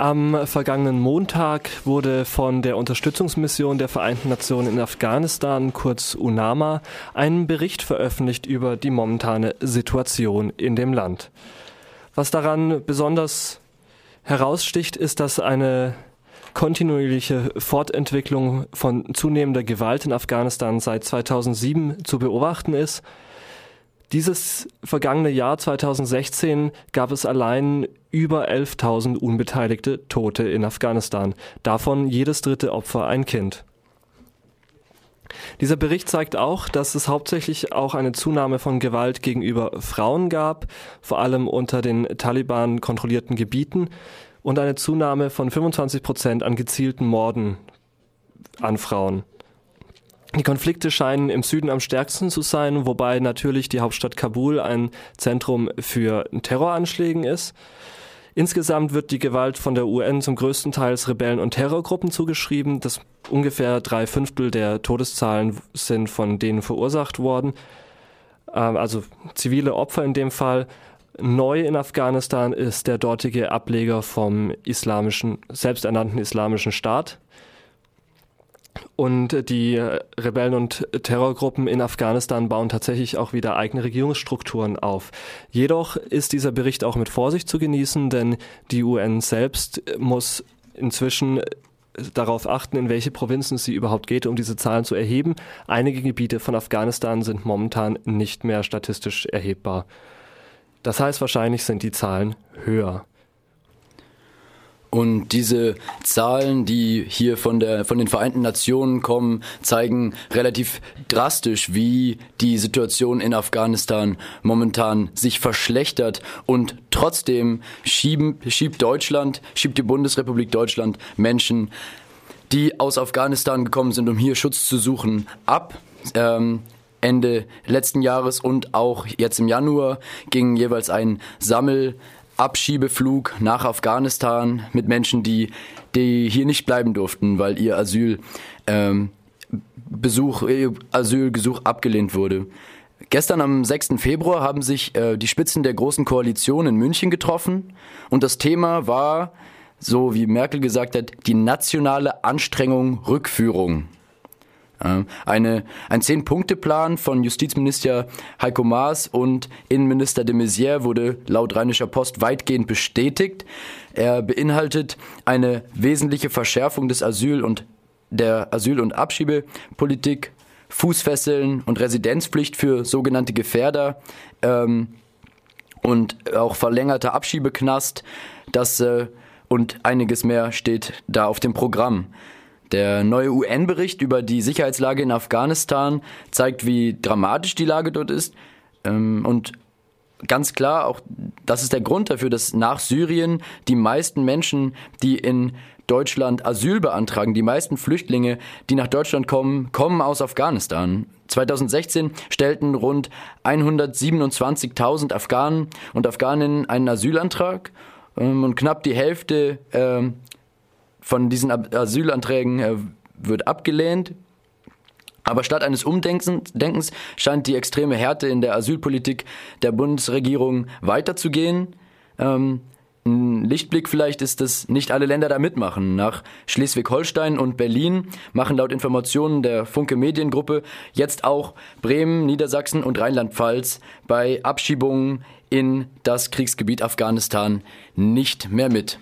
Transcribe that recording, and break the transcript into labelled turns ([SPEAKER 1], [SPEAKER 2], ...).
[SPEAKER 1] Am vergangenen Montag wurde von der Unterstützungsmission der Vereinten Nationen in Afghanistan, kurz UNAMA, ein Bericht veröffentlicht über die momentane Situation in dem Land. Was daran besonders heraussticht, ist, dass eine kontinuierliche Fortentwicklung von zunehmender Gewalt in Afghanistan seit 2007 zu beobachten ist. Dieses vergangene Jahr 2016 gab es allein über 11.000 unbeteiligte Tote in Afghanistan, davon jedes dritte Opfer ein Kind. Dieser Bericht zeigt auch, dass es hauptsächlich auch eine Zunahme von Gewalt gegenüber Frauen gab, vor allem unter den Taliban kontrollierten Gebieten, und eine Zunahme von 25 Prozent an gezielten Morden an Frauen. Die Konflikte scheinen im Süden am stärksten zu sein, wobei natürlich die Hauptstadt Kabul ein Zentrum für Terroranschlägen ist. Insgesamt wird die Gewalt von der UN zum größten Teil Rebellen und Terrorgruppen zugeschrieben. Das ungefähr drei Fünftel der Todeszahlen sind von denen verursacht worden. Ähm, also zivile Opfer in dem Fall. Neu in Afghanistan ist der dortige Ableger vom islamischen, selbsternannten islamischen Staat. Und die Rebellen und Terrorgruppen in Afghanistan bauen tatsächlich auch wieder eigene Regierungsstrukturen auf. Jedoch ist dieser Bericht auch mit Vorsicht zu genießen, denn die UN selbst muss inzwischen darauf achten, in welche Provinzen sie überhaupt geht, um diese Zahlen zu erheben. Einige Gebiete von Afghanistan sind momentan nicht mehr statistisch erhebbar. Das heißt, wahrscheinlich sind die Zahlen höher.
[SPEAKER 2] Und diese Zahlen, die hier von, der, von den Vereinten Nationen kommen, zeigen relativ drastisch, wie die Situation in Afghanistan momentan sich verschlechtert. Und trotzdem schieben, schiebt Deutschland, schiebt die Bundesrepublik Deutschland Menschen, die aus Afghanistan gekommen sind, um hier Schutz zu suchen, ab. Ähm, Ende letzten Jahres und auch jetzt im Januar ging jeweils ein Sammel Abschiebeflug nach Afghanistan mit Menschen, die, die hier nicht bleiben durften, weil ihr Asyl, ähm, Besuch, ihr Asylgesuch abgelehnt wurde. Gestern am 6. Februar haben sich äh, die Spitzen der Großen Koalition in München getroffen und das Thema war, so wie Merkel gesagt hat, die nationale Anstrengung Rückführung. Eine, ein Zehn-Punkte-Plan von Justizminister Heiko Maas und Innenminister de Maizière wurde laut Rheinischer Post weitgehend bestätigt. Er beinhaltet eine wesentliche Verschärfung des Asyl- und der Asyl- und Abschiebepolitik, Fußfesseln und Residenzpflicht für sogenannte Gefährder ähm, und auch verlängerter Abschiebeknast. Das äh, und einiges mehr steht da auf dem Programm. Der neue UN-Bericht über die Sicherheitslage in Afghanistan zeigt, wie dramatisch die Lage dort ist. Ähm, und ganz klar, auch das ist der Grund dafür, dass nach Syrien die meisten Menschen, die in Deutschland Asyl beantragen, die meisten Flüchtlinge, die nach Deutschland kommen, kommen aus Afghanistan. 2016 stellten rund 127.000 Afghanen und Afghaninnen einen Asylantrag ähm, und knapp die Hälfte ähm, von diesen Asylanträgen äh, wird abgelehnt. Aber statt eines Umdenkens scheint die extreme Härte in der Asylpolitik der Bundesregierung weiterzugehen. Ähm, ein Lichtblick vielleicht ist, dass nicht alle Länder da mitmachen. Nach Schleswig-Holstein und Berlin machen laut Informationen der Funke Mediengruppe jetzt auch Bremen, Niedersachsen und Rheinland-Pfalz bei Abschiebungen in das Kriegsgebiet Afghanistan nicht mehr mit.